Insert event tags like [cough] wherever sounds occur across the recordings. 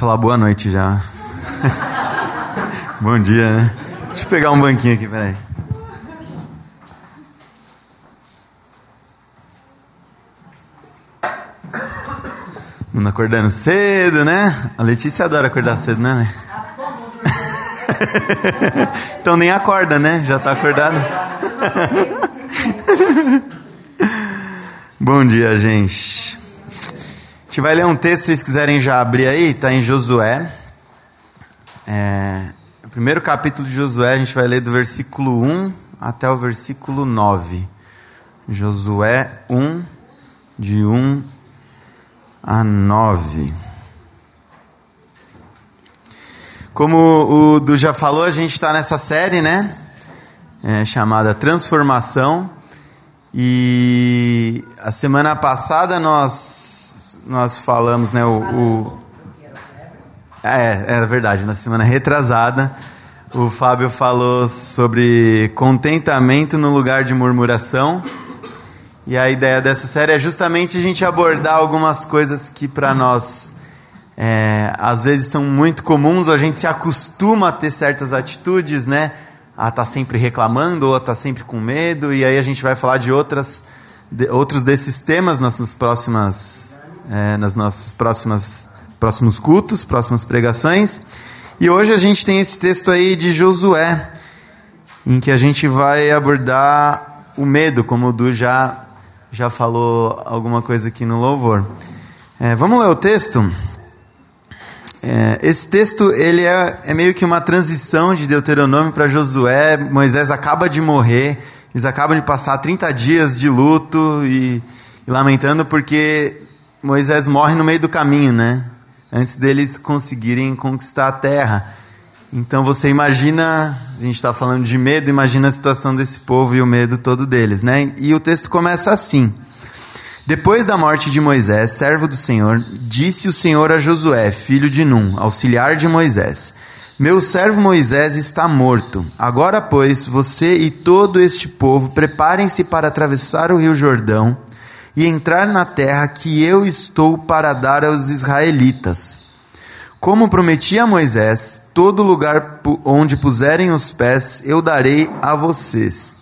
falar boa noite já. [laughs] Bom dia, né? Deixa eu pegar um banquinho aqui, peraí. Mundo acordando cedo, né? A Letícia adora acordar cedo, né? [laughs] então nem acorda, né? Já está acordado. [laughs] Bom dia, gente. A gente vai ler um texto, se vocês quiserem já abrir aí, está em Josué. É, o primeiro capítulo de Josué, a gente vai ler do versículo 1 até o versículo 9. Josué 1, de 1 a 9. Como o Du já falou, a gente está nessa série, né? É, chamada Transformação. E a semana passada nós, nós falamos, né? O, o é, é verdade, na semana retrasada, o Fábio falou sobre contentamento no lugar de murmuração. E a ideia dessa série é justamente a gente abordar algumas coisas que para nós é, às vezes são muito comuns, a gente se acostuma a ter certas atitudes, né? A estar tá sempre reclamando ou a estar tá sempre com medo, e aí a gente vai falar de outras, de, outros desses temas nas, nas próximas, é, nas nossas próximas próximos cultos, próximas pregações. E hoje a gente tem esse texto aí de Josué, em que a gente vai abordar o medo, como o Du já, já falou alguma coisa aqui no louvor. É, vamos ler o texto? É, esse texto ele é, é, meio que uma transição de Deuteronômio para Josué. Moisés acaba de morrer, eles acabam de passar 30 dias de luto e, e, lamentando porque Moisés morre no meio do caminho, né? Antes deles conseguirem conquistar a terra. Então você imagina, a gente está falando de medo, imagina a situação desse povo e o medo todo deles, né? E o texto começa assim. Depois da morte de Moisés, servo do Senhor, disse o Senhor a Josué, filho de Num, auxiliar de Moisés: Meu servo Moisés está morto. Agora, pois, você e todo este povo preparem-se para atravessar o rio Jordão e entrar na terra que eu estou para dar aos israelitas. Como prometi a Moisés, todo lugar onde puserem os pés eu darei a vocês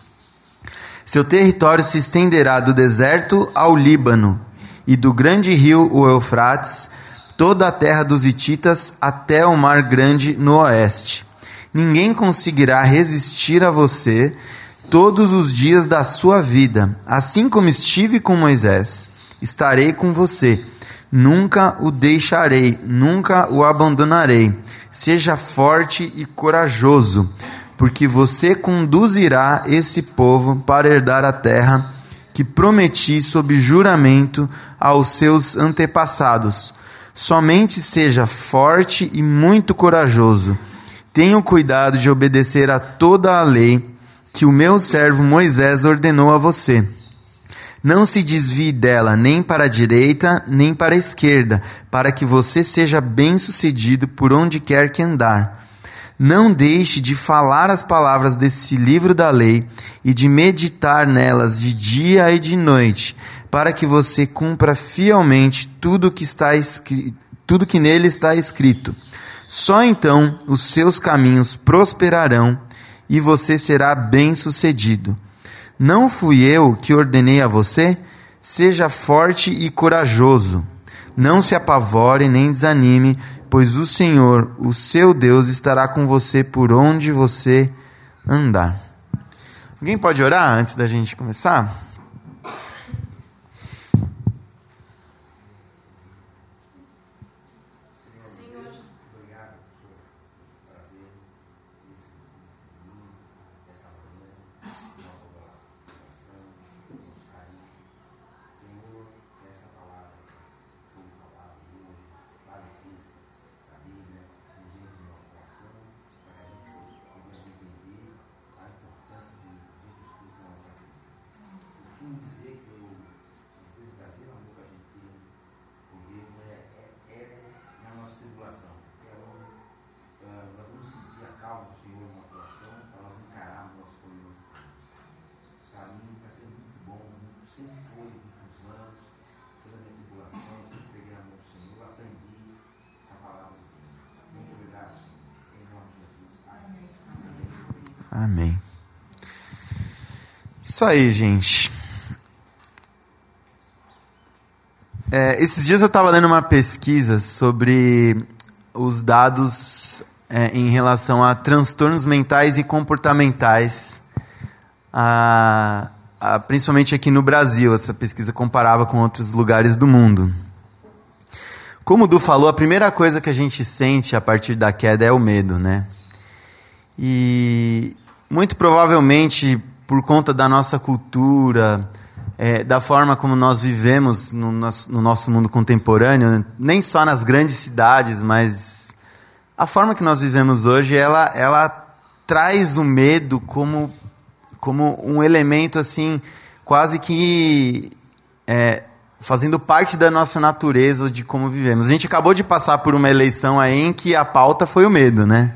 seu território se estenderá do deserto ao Líbano e do grande rio, o Eufrates, toda a terra dos Hititas até o Mar Grande no oeste. Ninguém conseguirá resistir a você todos os dias da sua vida. Assim como estive com Moisés, estarei com você. Nunca o deixarei, nunca o abandonarei. Seja forte e corajoso porque você conduzirá esse povo para herdar a terra que prometi sob juramento aos seus antepassados. Somente seja forte e muito corajoso. Tenha o cuidado de obedecer a toda a lei que o meu servo Moisés ordenou a você. Não se desvie dela nem para a direita nem para a esquerda, para que você seja bem-sucedido por onde quer que andar. Não deixe de falar as palavras desse livro da lei e de meditar nelas de dia e de noite, para que você cumpra fielmente tudo que está escrito, tudo que nele está escrito. Só então os seus caminhos prosperarão e você será bem-sucedido. Não fui eu que ordenei a você? Seja forte e corajoso. Não se apavore nem desanime, pois o Senhor, o seu Deus, estará com você por onde você andar. Alguém pode orar antes da gente começar? costumo dizer que o, o verdadeiro amor que a gente tem por Deus é, é, é na é nossa tribulação. É onde uh, é, nós vamos sentir a calma do Senhor na nossa oração para nós encararmos o nosso problema. Para mim está sendo muito bom, muito, sempre foi nos últimos anos, toda a minha tribulação, sempre peguei a mão do Senhor, aprendi a palavra do Senhor. Muito obrigado, Senhor. Em nome de Jesus. Amém. Amém. Isso aí, gente. Esses dias eu estava lendo uma pesquisa sobre os dados é, em relação a transtornos mentais e comportamentais, a, a, principalmente aqui no Brasil. Essa pesquisa comparava com outros lugares do mundo. Como o Du falou, a primeira coisa que a gente sente a partir da queda é o medo, né? E muito provavelmente por conta da nossa cultura, é, da forma como nós vivemos no nosso, no nosso mundo contemporâneo, nem só nas grandes cidades, mas a forma que nós vivemos hoje, ela, ela traz o medo como, como um elemento assim, quase que é, fazendo parte da nossa natureza de como vivemos. A gente acabou de passar por uma eleição aí em que a pauta foi o medo, né?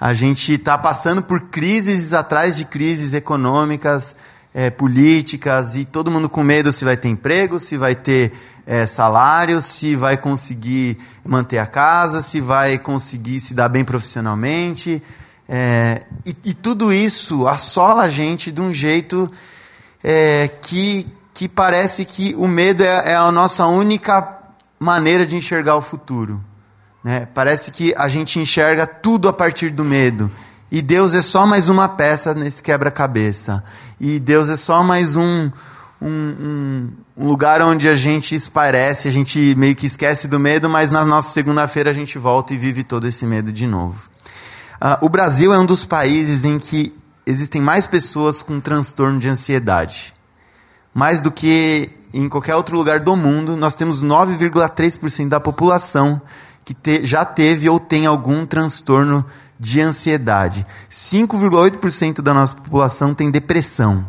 A gente está passando por crises atrás de crises econômicas, é, políticas, e todo mundo com medo se vai ter emprego, se vai ter é, salário, se vai conseguir manter a casa, se vai conseguir se dar bem profissionalmente. É, e, e, tudo isso assola a gente de um jeito é, que, que parece que o medo é, é, a nossa única maneira de enxergar o futuro. Né? Parece que a gente enxerga tudo a partir do medo. E Deus é só mais uma peça nesse quebra-cabeça. E Deus é só mais um, um, um, lugar onde a gente esparece, a gente meio que esquece do medo, mas na nossa segunda-feira a gente volta e vive todo esse medo de novo. Uh, o Brasil é um dos países em que existem mais pessoas com transtorno de ansiedade. Mais do que em qualquer outro lugar do mundo, nós temos 9,3% da população que te, já teve ou tem algum transtorno de ansiedade. 5,8% da nossa população tem depressão.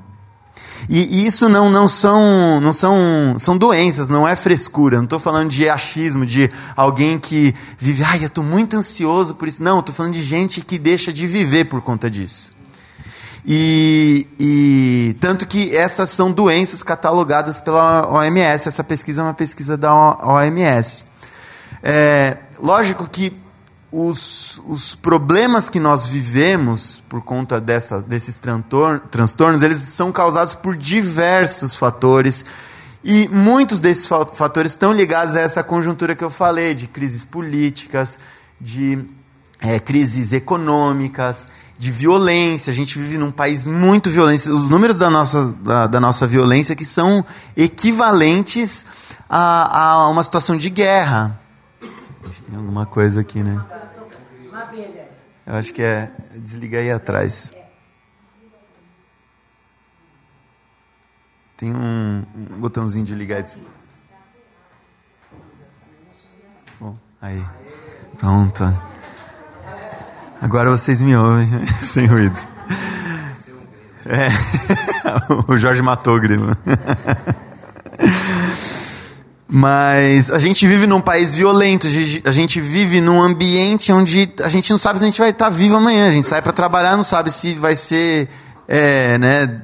E, isso não, não, são, não são, são doenças, não é frescura. Não estou falando de achismo, de alguém que vive, ai, eu estou muito ansioso por isso. Não, estou falando de gente que deixa de viver por conta disso. E, e, tanto que essas são doenças catalogadas pela OMS. Essa pesquisa é uma pesquisa da OMS. É, lógico que os, os problemas que nós vivemos por conta dessa, desses transtornos, eles são causados por diversos fatores. E muitos desses fatores estão ligados a essa conjuntura que eu falei, de crises políticas, de é, crises econômicas, de violência. A gente vive num país muito violento. Os números da nossa, da, da nossa violência que são equivalentes a, a uma situação de guerra. Tem alguma coisa aqui, né? Eu acho que é. Desliga aí atrás. Tem um, um botãozinho de ligar. Bom, aí. Pronto. Agora vocês me ouvem, [laughs] sem ruído. É. [laughs] o Jorge matou o grilo. [laughs] Mas a gente vive num país violento, a gente vive num ambiente onde a gente não sabe se a gente vai estar vivo amanhã. A gente sai para trabalhar, não sabe se vai ser é, né,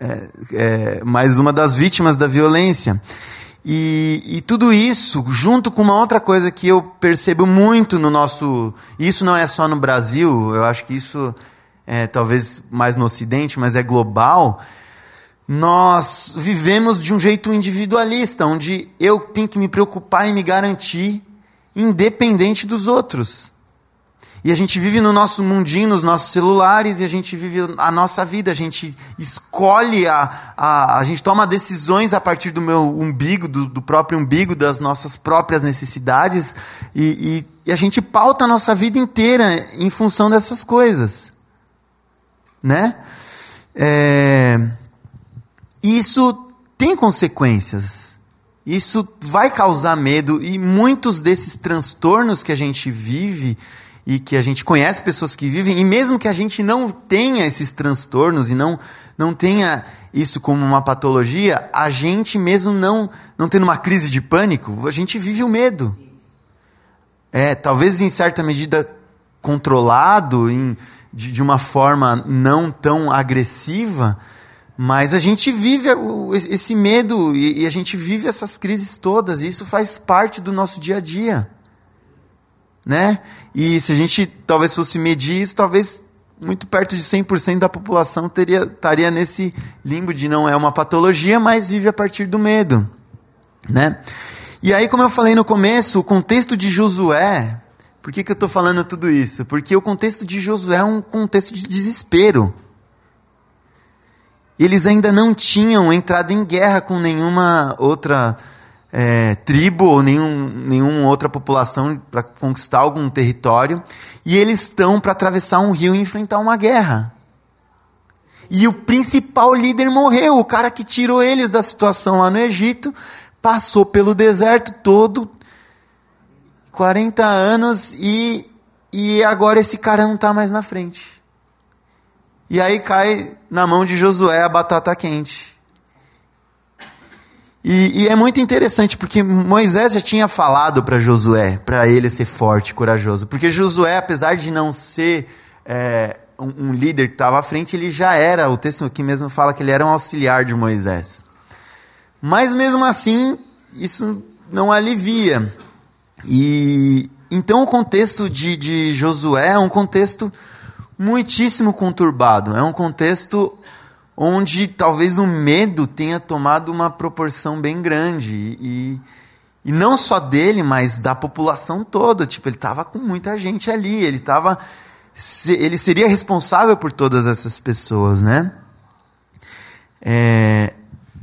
é, é, mais uma das vítimas da violência. E, e, tudo isso, junto com uma outra coisa que eu percebo muito no nosso. Isso não é só no Brasil, eu acho que isso é talvez mais no Ocidente, mas é global nós vivemos de um jeito individualista, onde eu tenho que me preocupar em me garantir independente dos outros. E a gente vive no nosso mundinho, nos nossos celulares, e a gente vive a nossa vida, a gente escolhe, a, a, a gente toma decisões a partir do meu umbigo, do, do próprio umbigo, das nossas próprias necessidades, e, e, e a gente pauta a nossa vida inteira em função dessas coisas. Né? É isso tem consequências. Isso vai causar medo e muitos desses transtornos que a gente vive e que a gente conhece pessoas que vivem, e mesmo que a gente não tenha esses transtornos e não, não tenha isso como uma patologia, a gente mesmo não, não tendo uma crise de pânico, a gente vive o medo. É, talvez em certa medida controlado, em, de, de uma forma não tão agressiva, mas a gente vive esse medo e a gente vive essas crises todas, e isso faz parte do nosso dia a dia. Né? E se a gente talvez fosse medir isso, talvez muito perto de 100% da população teria, estaria nesse limbo de não é uma patologia, mas vive a partir do medo. Né? E aí, como eu falei no começo, o contexto de Josué, por que, que eu estou falando tudo isso? Porque o contexto de Josué é um contexto de desespero. Eles ainda não tinham entrado em guerra com nenhuma outra é, tribo ou nenhum, nenhuma outra população para conquistar algum território. E eles estão para atravessar um rio e enfrentar uma guerra. E o principal líder morreu, o cara que tirou eles da situação lá no Egito, passou pelo deserto todo, 40 anos, e, e agora esse cara não está mais na frente. E aí cai na mão de Josué a batata quente. E, e é muito interessante porque Moisés já tinha falado para Josué, para ele ser forte, corajoso. Porque Josué, apesar de não ser é, um, um líder que estava à frente, ele já era, o texto aqui mesmo fala que ele era um auxiliar de Moisés. Mas mesmo assim, isso não alivia. E então o contexto de, de Josué é um contexto muitíssimo conturbado. É um contexto onde talvez o medo tenha tomado uma proporção bem grande. E, e não só dele, mas da população toda. Tipo, ele estava com muita gente ali. Ele estava. Ele seria responsável por todas essas pessoas, né? É,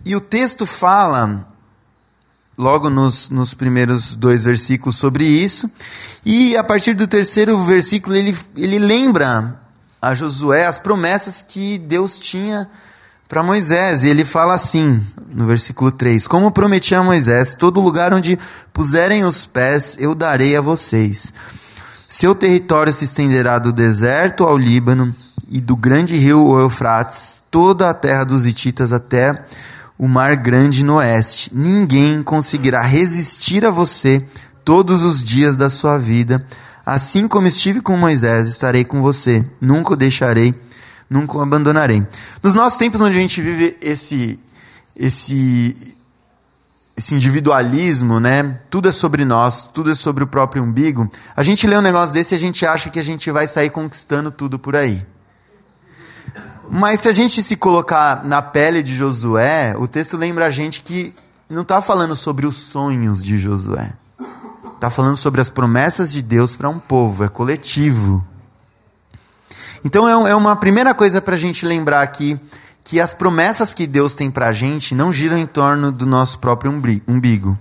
e o texto fala, logo nos, nos primeiros dois versículos, sobre isso. E a partir do terceiro versículo, ele, ele lembra a Josué as promessas que Deus tinha para Moisés. E ele fala assim, no versículo 3: Como prometi a Moisés, todo lugar onde puserem os pés eu darei a vocês. Seu território se estenderá do deserto ao Líbano e do grande rio Eufrates, toda a terra dos Hititas até o mar grande no oeste. Ninguém conseguirá resistir a você todos os dias da sua vida. Assim como estive com Moisés, estarei com você. Nunca o deixarei, nunca o abandonarei. Nos nossos tempos onde a gente vive esse esse esse individualismo, né? Tudo é sobre nós, tudo é sobre o próprio umbigo. A gente lê um negócio desse e a gente acha que a gente vai sair conquistando tudo por aí. Mas se a gente se colocar na pele de Josué, o texto lembra a gente que não está falando sobre os sonhos de Josué. Está falando sobre as promessas de Deus para um povo, é coletivo. Então é, é uma primeira coisa para a gente lembrar aqui que as promessas que Deus tem para a gente não giram em torno do nosso próprio umbigo.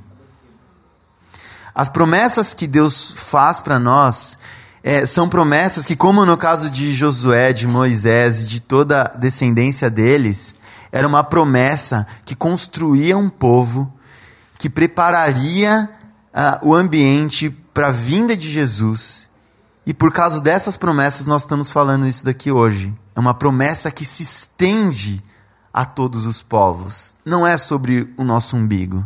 As promessas que Deus faz para nós é, são promessas que, como no caso de Josué, de Moisés e de toda a descendência deles, era uma promessa que construía um povo que prepararia o ambiente para a vinda de Jesus. E por causa dessas promessas, nós estamos falando isso daqui hoje. É uma promessa que se estende a todos os povos. Não é sobre o nosso umbigo.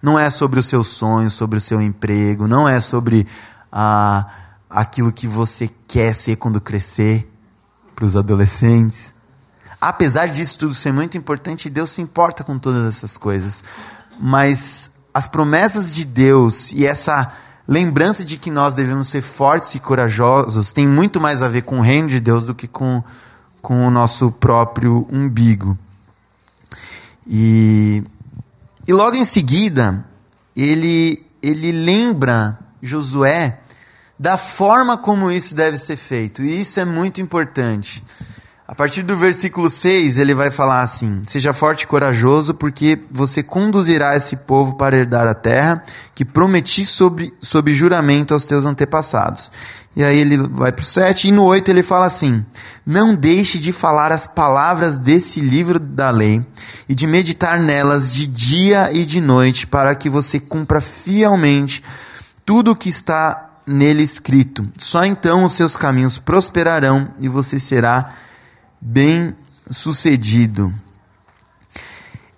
Não é sobre o seu sonho, sobre o seu emprego. Não é sobre a. Uh, aquilo que você quer ser quando crescer, para os adolescentes. Apesar disso tudo ser muito importante, Deus se importa com todas essas coisas. Mas as promessas de Deus e essa lembrança de que nós devemos ser fortes e corajosos tem muito mais a ver com o reino de Deus do que com, com o nosso próprio umbigo. E, e logo em seguida, ele, ele lembra Josué da forma como isso deve ser feito. E isso é muito importante. A partir do versículo 6, ele vai falar assim: Seja forte e corajoso, porque você conduzirá esse povo para herdar a terra que prometi sob, sob juramento aos teus antepassados. E aí ele vai para o 7, e no 8 ele fala assim: Não deixe de falar as palavras desse livro da lei e de meditar nelas de dia e de noite, para que você cumpra fielmente tudo o que está nele escrito. Só então os seus caminhos prosperarão e você será bem sucedido.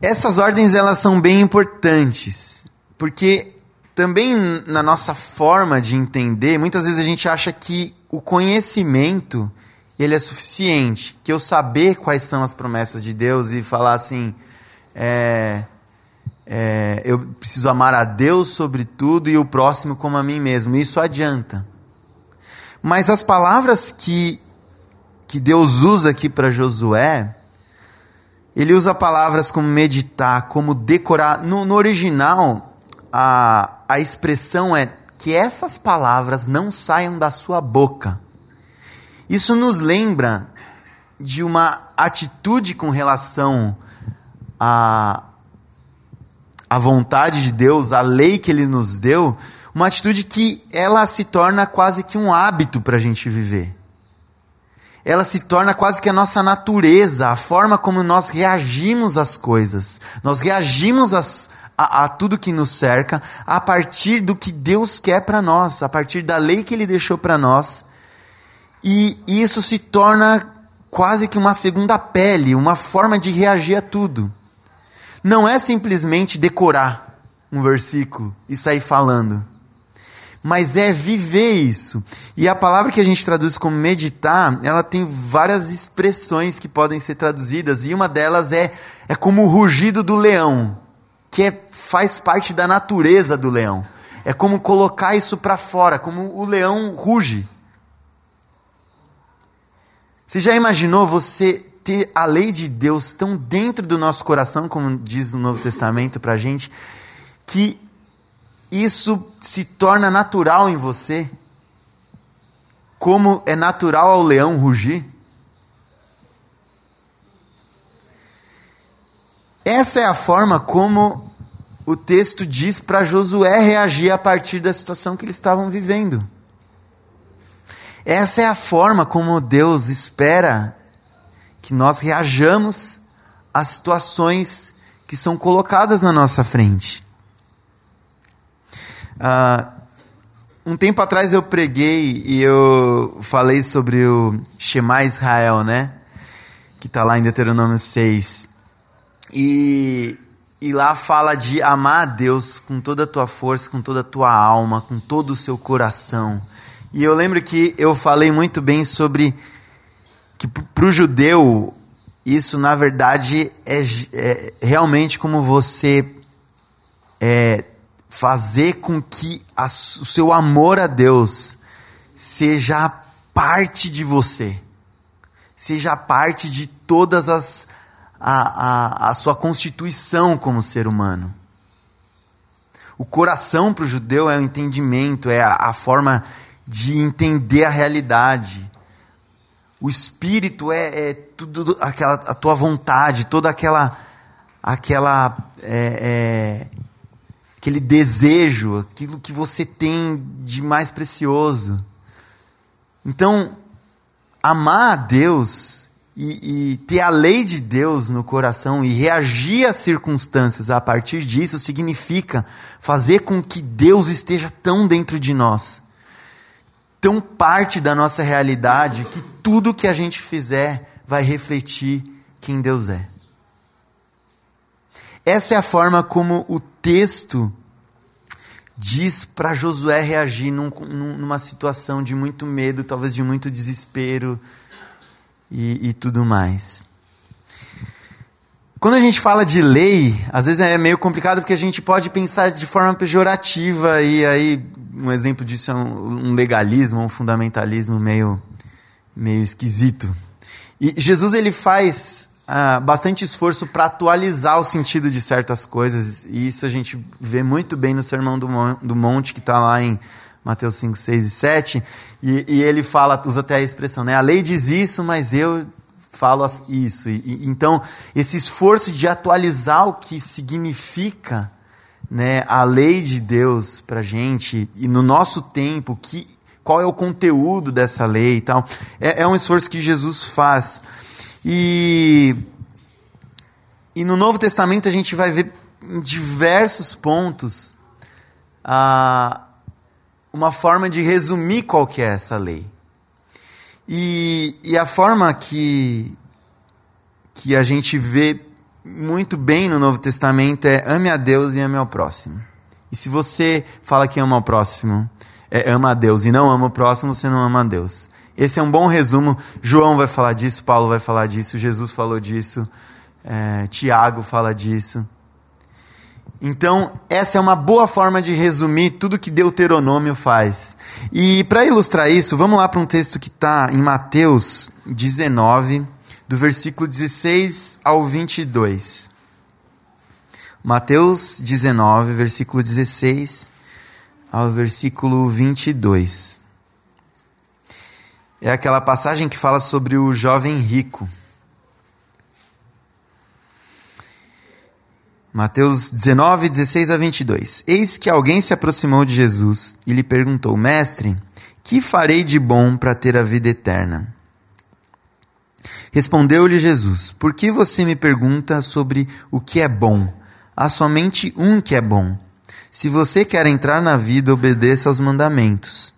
Essas ordens elas são bem importantes, porque também na nossa forma de entender, muitas vezes a gente acha que o conhecimento ele é suficiente, que eu saber quais são as promessas de Deus e falar assim, é, é, eu preciso amar a Deus sobre tudo e o próximo como a mim mesmo. Isso adianta. Mas as palavras que que Deus usa aqui para Josué, ele usa palavras como meditar, como decorar. No, no original, a, a expressão é que essas palavras não saiam da sua boca. Isso nos lembra de uma atitude com relação à, à vontade de Deus, à lei que Ele nos deu, uma atitude que ela se torna quase que um hábito para a gente viver ela se torna quase que a nossa natureza, a forma como nós reagimos às coisas. Nós reagimos às, a, a, tudo que nos cerca a partir do que Deus quer para nós, a partir da lei que Ele deixou para nós. E, e isso se torna quase que uma segunda pele, uma forma de reagir a tudo. Não é simplesmente decorar um versículo e sair falando mas é viver isso. E a palavra que a gente traduz como meditar, ela tem várias expressões que podem ser traduzidas, e uma delas é, é como o rugido do leão, que é, faz parte da natureza do leão. É como colocar isso para fora, como o leão ruge. Você já imaginou você ter a lei de Deus tão dentro do nosso coração, como diz o Novo Testamento para a gente, que isso se torna natural em você, como é natural ao leão rugir. Essa é a forma como o texto diz para Josué reagir a partir da situação que eles estavam vivendo. Essa é a forma como Deus espera que nós reajamos às situações que são colocadas na nossa frente. Uh, um tempo atrás eu preguei e eu falei sobre o Shema Israel, né? Que está lá em Deuteronômio 6. E, e lá fala de amar a Deus com toda a tua força, com toda a tua alma, com todo o seu coração. E eu lembro que eu falei muito bem sobre que para o judeu isso na verdade é, é realmente como você é, fazer com que a, o seu amor a Deus seja parte de você, seja parte de todas as a, a, a sua constituição como ser humano. O coração para o judeu é o entendimento, é a, a forma de entender a realidade. O espírito é, é tudo aquela a tua vontade, toda aquela aquela é, é, aquele desejo, aquilo que você tem de mais precioso. Então, amar a Deus e, e, ter a lei de Deus no coração e reagir às circunstâncias a partir disso significa fazer com que Deus esteja tão dentro de nós, tão parte da nossa realidade, que tudo que a gente fizer vai refletir quem Deus é. Essa é a forma como o texto diz para Josué reagir num, numa situação de muito medo, talvez de muito desespero e, e tudo mais. Quando a gente fala de lei, às vezes é meio complicado porque a gente pode pensar de forma pejorativa e aí um exemplo disso é um, legalismo, um fundamentalismo meio meio esquisito. E Jesus ele faz ah, bastante esforço para atualizar o sentido de certas coisas, e isso a gente vê muito bem no Sermão do, do Monte, que está lá em Mateus 5, 6 e 7, e, e, ele fala, usa até a expressão, né? A lei diz isso, mas eu falo isso. E, e, então, esse esforço de atualizar o que significa né, a lei de Deus para gente, e no nosso tempo, que, qual é o conteúdo dessa lei e tal, é, é um esforço que Jesus faz. E, e no Novo Testamento a gente vai ver em diversos pontos ah, uma forma de resumir qual que é essa lei. E, e a forma que, que a gente vê muito bem no Novo Testamento é ame a Deus e ame ao próximo. E se você fala que ama o próximo, é, ama a Deus e não ama o próximo, você não ama a Deus. Esse é um bom resumo. João vai falar disso, Paulo vai falar disso, Jesus falou disso, é, Tiago fala disso. Então, essa é uma boa forma de resumir tudo que Deuteronômio faz. E para ilustrar isso, vamos lá para um texto que está em Mateus 19, do versículo 16 ao 22. Mateus 19, versículo 16 ao versículo 22. É aquela passagem que fala sobre o jovem rico. Mateus 19, 16 a 22. Eis que alguém se aproximou de Jesus e lhe perguntou: Mestre, que farei de bom para ter a vida eterna? Respondeu-lhe Jesus: Por que você me pergunta sobre o que é bom? Há somente um que é bom. Se você quer entrar na vida, obedeça aos mandamentos.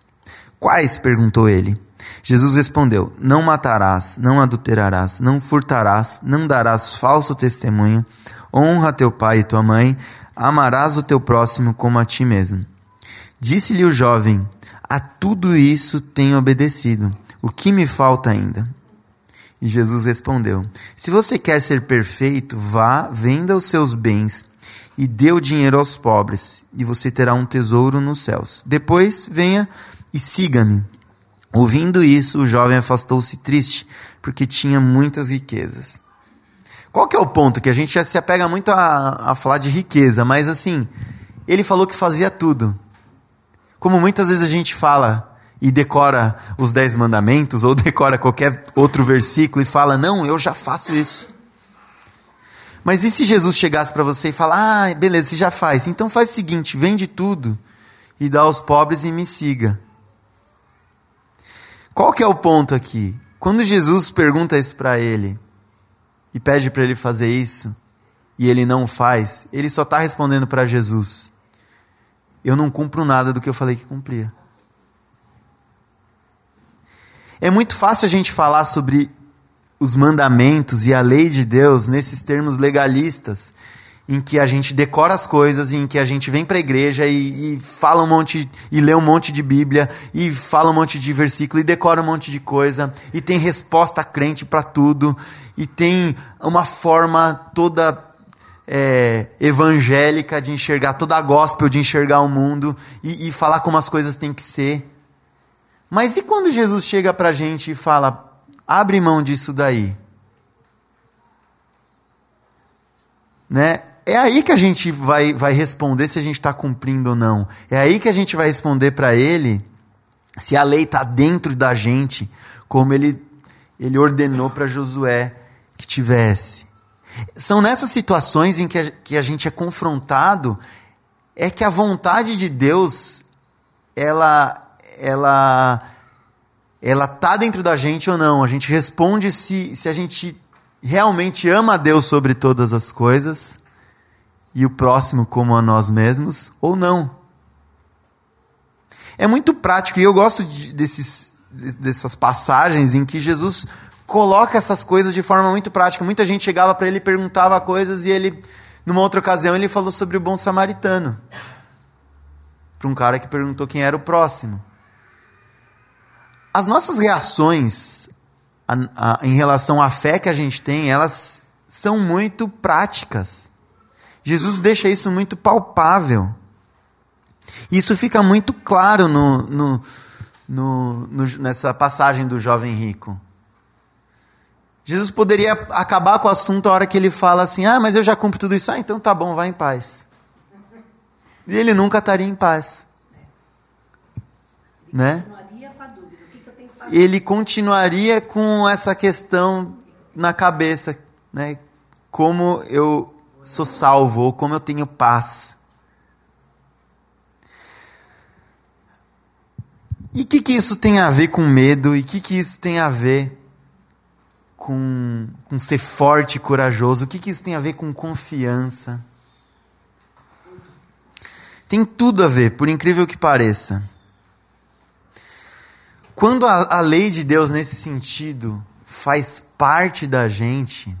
Quais? perguntou ele. Jesus respondeu: Não matarás, não adulterarás, não furtarás, não darás falso testemunho honra teu pai e tua mãe, amarás o teu próximo como a ti mesmo. Disse-lhe o jovem: A tudo isso tenho obedecido. O que me falta ainda? E Jesus respondeu: Se você quer ser perfeito, vá, venda os seus bens e dê o dinheiro aos pobres, e você terá um tesouro nos céus. Depois venha e siga-me. Ouvindo isso, o jovem afastou-se triste, porque tinha muitas riquezas. Qual que é o ponto? Que a gente já se apega muito a, a falar de riqueza, mas assim, ele falou que fazia tudo. Como muitas vezes a gente fala e decora os dez mandamentos, ou [laughs] decora qualquer outro versículo e fala, não, eu já faço isso. Mas e se Jesus chegasse para você e falar, ah, beleza, você já faz, então faz o seguinte, vende tudo e dá aos pobres e me siga. Qual que é o ponto aqui? Quando Jesus pergunta isso para ele, e pede para ele fazer isso e ele não faz, ele só está respondendo para Jesus: Eu não cumpro nada do que eu falei que cumpria. É muito fácil a gente falar sobre os mandamentos e a lei de Deus nesses termos legalistas, em que a gente decora as coisas, em que a gente vem para a igreja e, e, fala um monte, e lê um monte de Bíblia, e fala um monte de versículo, e decora um monte de coisa, e tem resposta crente para tudo, e tem uma forma toda é, evangélica de enxergar, toda a gospel de enxergar o mundo, e, e falar como as coisas têm que ser. Mas e quando Jesus chega para a gente e fala, abre mão disso daí? Né? É aí que a gente vai, vai responder se a gente está cumprindo ou não. É aí que a gente vai responder para ele se a lei está dentro da gente, como ele, ele ordenou para Josué que tivesse. São nessas situações em que a, que a gente é confrontado, é que a vontade de Deus, ela, ela, ela tá dentro da gente ou não. A gente responde se, se a gente realmente ama a Deus sobre todas as coisas e o próximo como a nós mesmos, ou não. É muito prático, e eu gosto de, desses, dessas passagens em que Jesus coloca essas coisas de forma muito prática. Muita gente chegava para ele perguntava coisas, e ele, numa outra ocasião, ele falou sobre o bom samaritano. Para um cara que perguntou quem era o próximo. As nossas reações a, a, em relação à fé que a gente tem, elas são muito práticas. Jesus deixa isso muito palpável. Isso fica muito claro no, no, no, nessa passagem do jovem rico. Jesus poderia acabar com o assunto a hora que ele fala assim: Ah, mas eu já cumpro tudo isso. Ah, então tá bom, vai em paz. E ele nunca estaria em paz. Né? Ele continuaria com essa questão na cabeça, né? Como eu sou salvo ou como eu tenho paz. E o que, que isso tem a ver com medo? E o que, que isso tem a ver com, com ser forte e corajoso? O que, que isso tem a ver com confiança? Tem tudo a ver, por incrível que pareça. Quando a, a lei de Deus, nesse sentido, faz parte da gente,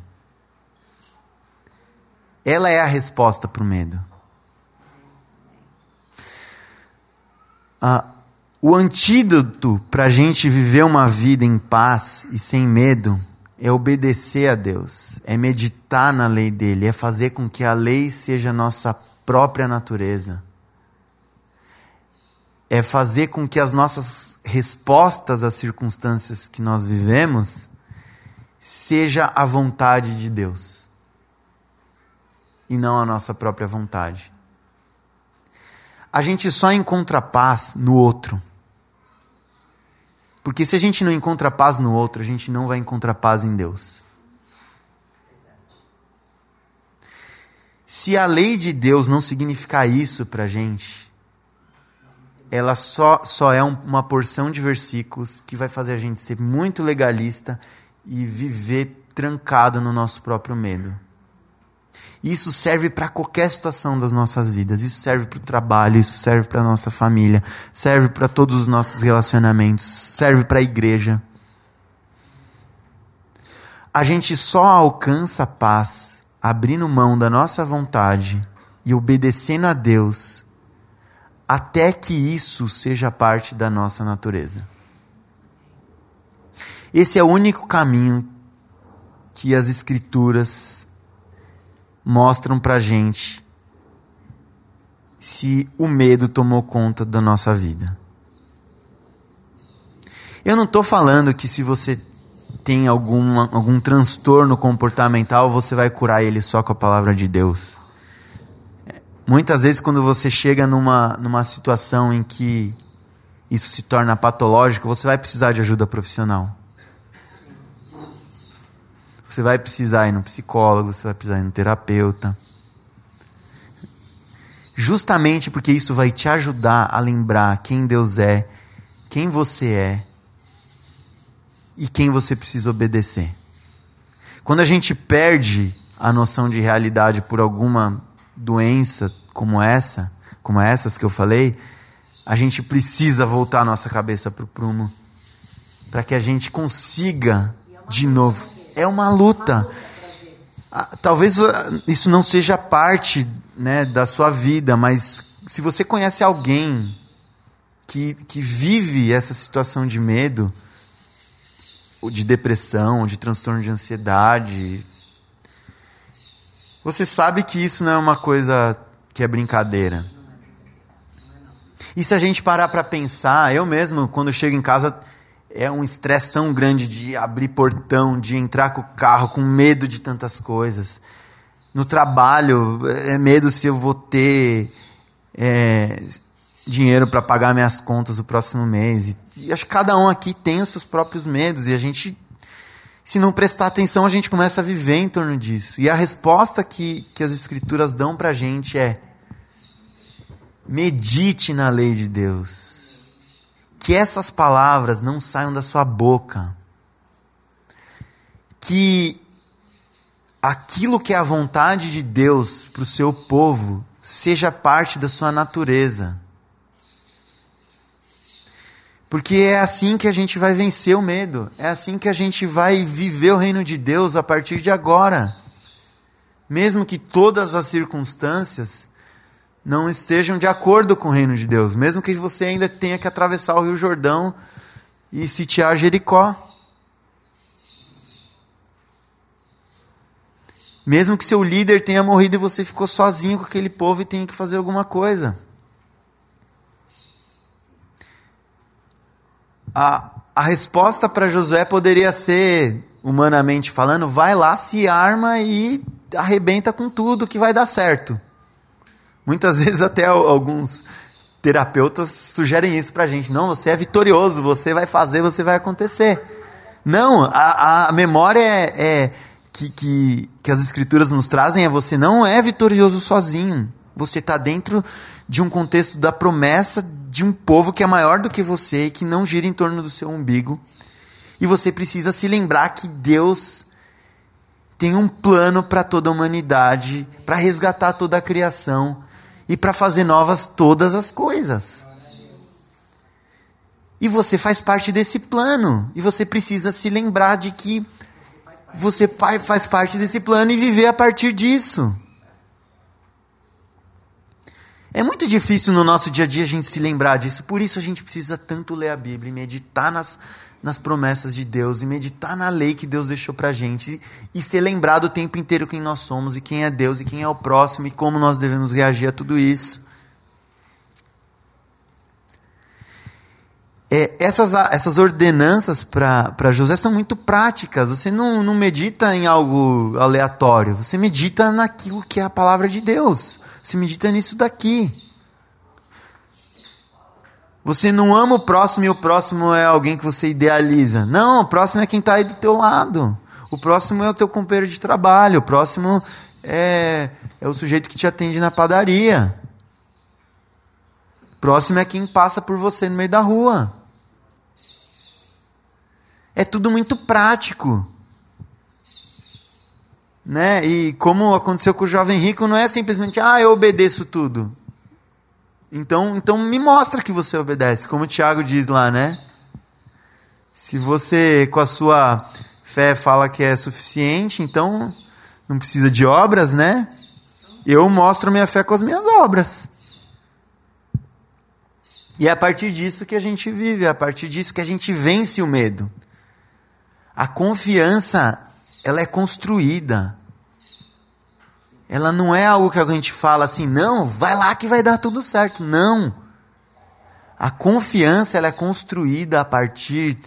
ela é a resposta para o medo. Ah, o antídoto para a gente viver uma vida em paz e sem medo é obedecer a Deus, é meditar na lei dele, é fazer com que a lei seja nossa própria natureza. É fazer com que as nossas respostas às circunstâncias que nós vivemos seja a vontade de Deus e não a nossa própria vontade. A gente só encontra paz no outro. Porque se a gente não encontra paz no outro, a gente não vai encontrar paz em Deus. Se a lei de Deus não significar isso para a gente, ela só, só é um, uma porção de versículos que vai fazer a gente ser muito legalista e viver trancado no nosso próprio medo. Isso serve para qualquer situação das nossas vidas. Isso serve para o trabalho, isso serve para a nossa família, serve para todos os nossos relacionamentos, serve para a igreja. A gente só alcança a paz abrindo mão da nossa vontade e obedecendo a Deus até que isso seja parte da nossa natureza. Esse é o único caminho que as Escrituras mostram para gente se o medo tomou conta da nossa vida. Eu não estou falando que se você tem alguma, algum transtorno comportamental, você vai curar ele só com a palavra de Deus. Muitas vezes, quando você chega numa, numa situação em que isso se torna patológico, você vai precisar de ajuda profissional. Você vai precisar ir no psicólogo, você vai precisar ir no terapeuta. Justamente porque isso vai te ajudar a lembrar quem Deus é, quem você é e quem você precisa obedecer. Quando a gente perde a noção de realidade por alguma doença como essa, como essas que eu falei, a gente precisa voltar a nossa cabeça para o prumo para que a gente consiga de novo é uma luta. Ah, talvez isso não seja parte né, da sua vida, mas se você conhece alguém que, que vive essa situação de medo, ou de depressão, ou de transtorno de ansiedade, você sabe que isso não é uma coisa que é brincadeira. E se a gente parar para pensar, eu mesmo, quando chego em casa, é um estresse tão grande de abrir portão, de entrar com o carro, com medo de tantas coisas. No trabalho, é medo se eu vou ter é, dinheiro para pagar minhas contas no próximo mês. E, e acho que cada um aqui tem os seus próprios medos e a gente, se não prestar atenção, a gente começa a viver em torno disso. E a resposta que, que as Escrituras dão para a gente é: medite na lei de Deus que essas palavras não saiam da sua boca. Que aquilo que é a vontade de Deus para o seu povo seja parte da sua natureza. Porque é assim que a gente vai vencer o medo, é assim que a gente vai viver o reino de Deus a partir de agora. Mesmo que todas as circunstâncias não estejam de acordo com o reino de Deus, mesmo que você ainda tenha que atravessar o Rio Jordão e sitiar Jericó. Mesmo que seu líder tenha morrido e você ficou sozinho com aquele povo e tenha que fazer alguma coisa. A, a resposta para Josué poderia ser, humanamente falando, vai lá, se arma e arrebenta com tudo que vai dar certo. Muitas [laughs] vezes até alguns terapeutas sugerem isso para a gente. Não, você é vitorioso, você vai fazer, você vai acontecer. Não, a, a memória é, é que, que, que as escrituras nos trazem é você não é vitorioso sozinho. Você está dentro de um contexto da promessa de um povo que é maior do que você e que não gira em torno do seu umbigo. E você precisa se lembrar que Deus tem um plano para toda a humanidade, para resgatar toda a criação, e para fazer novas todas as coisas. E você faz parte desse plano. E você precisa se lembrar de que você faz parte desse plano e viver a partir disso. É muito difícil no nosso dia a dia a gente se lembrar disso, por isso a gente precisa tanto ler a Bíblia e meditar nas, nas promessas de Deus e meditar na lei que Deus deixou para gente e ser lembrado o tempo inteiro quem nós somos e quem é Deus e quem é o próximo e como nós devemos reagir a tudo isso. É, essas, essas ordenanças para José são muito práticas. Você não, não medita em algo aleatório. Você medita naquilo que é a palavra de Deus. Você medita nisso daqui. Você não ama o próximo e o próximo é alguém que você idealiza. Não, o próximo é quem está aí do teu lado. O próximo é o teu companheiro de trabalho. O próximo é, é o sujeito que te atende na padaria. O próximo é quem passa por você no meio da rua. É tudo muito prático. Né? E como aconteceu com o jovem rico, não é simplesmente, ah, eu obedeço tudo. Então, então me mostra que você obedece, como o Tiago diz lá, né? Se você com a sua fé fala que é suficiente, então não precisa de obras, né? Eu mostro minha fé com as minhas obras. E é a partir disso que a gente vive, é a partir disso que a gente vence o medo. A confiança, ela é construída. Ela não é algo que a gente fala assim, não, vai lá que vai dar tudo certo. Não. A confiança, ela é construída a partir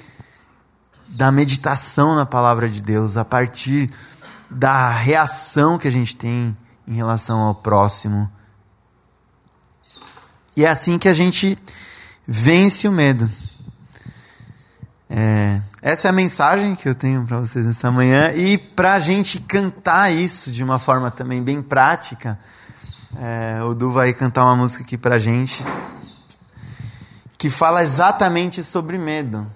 da meditação na palavra de Deus, a partir da reação que a gente tem em relação ao próximo. E é assim que a gente vence o medo. É, essa é a mensagem que eu tenho para vocês nessa manhã. E para a gente cantar isso de uma forma também bem prática, é, o Du vai cantar uma música aqui para a gente que fala exatamente sobre medo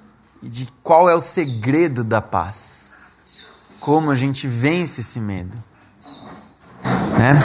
e de qual é o segredo da paz. Como a gente vence esse medo. Né?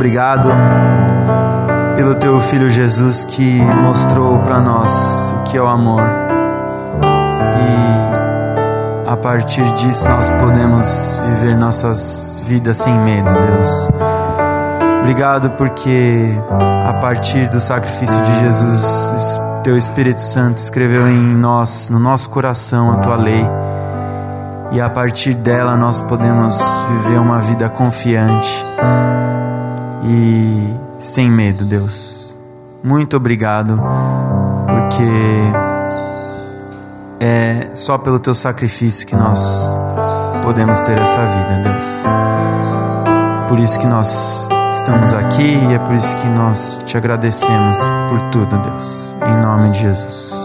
Obrigado pelo teu filho Jesus que mostrou para nós o que é o amor. E a partir disso nós podemos viver nossas vidas sem medo, Deus. Obrigado porque a partir do sacrifício de Jesus, teu Espírito Santo escreveu em nós, no nosso coração, a tua lei. E a partir dela nós podemos viver uma vida confiante e sem medo, Deus. Muito obrigado, porque é só pelo teu sacrifício que nós podemos ter essa vida, Deus. Por isso que nós estamos aqui e é por isso que nós te agradecemos por tudo, Deus. Em nome de Jesus.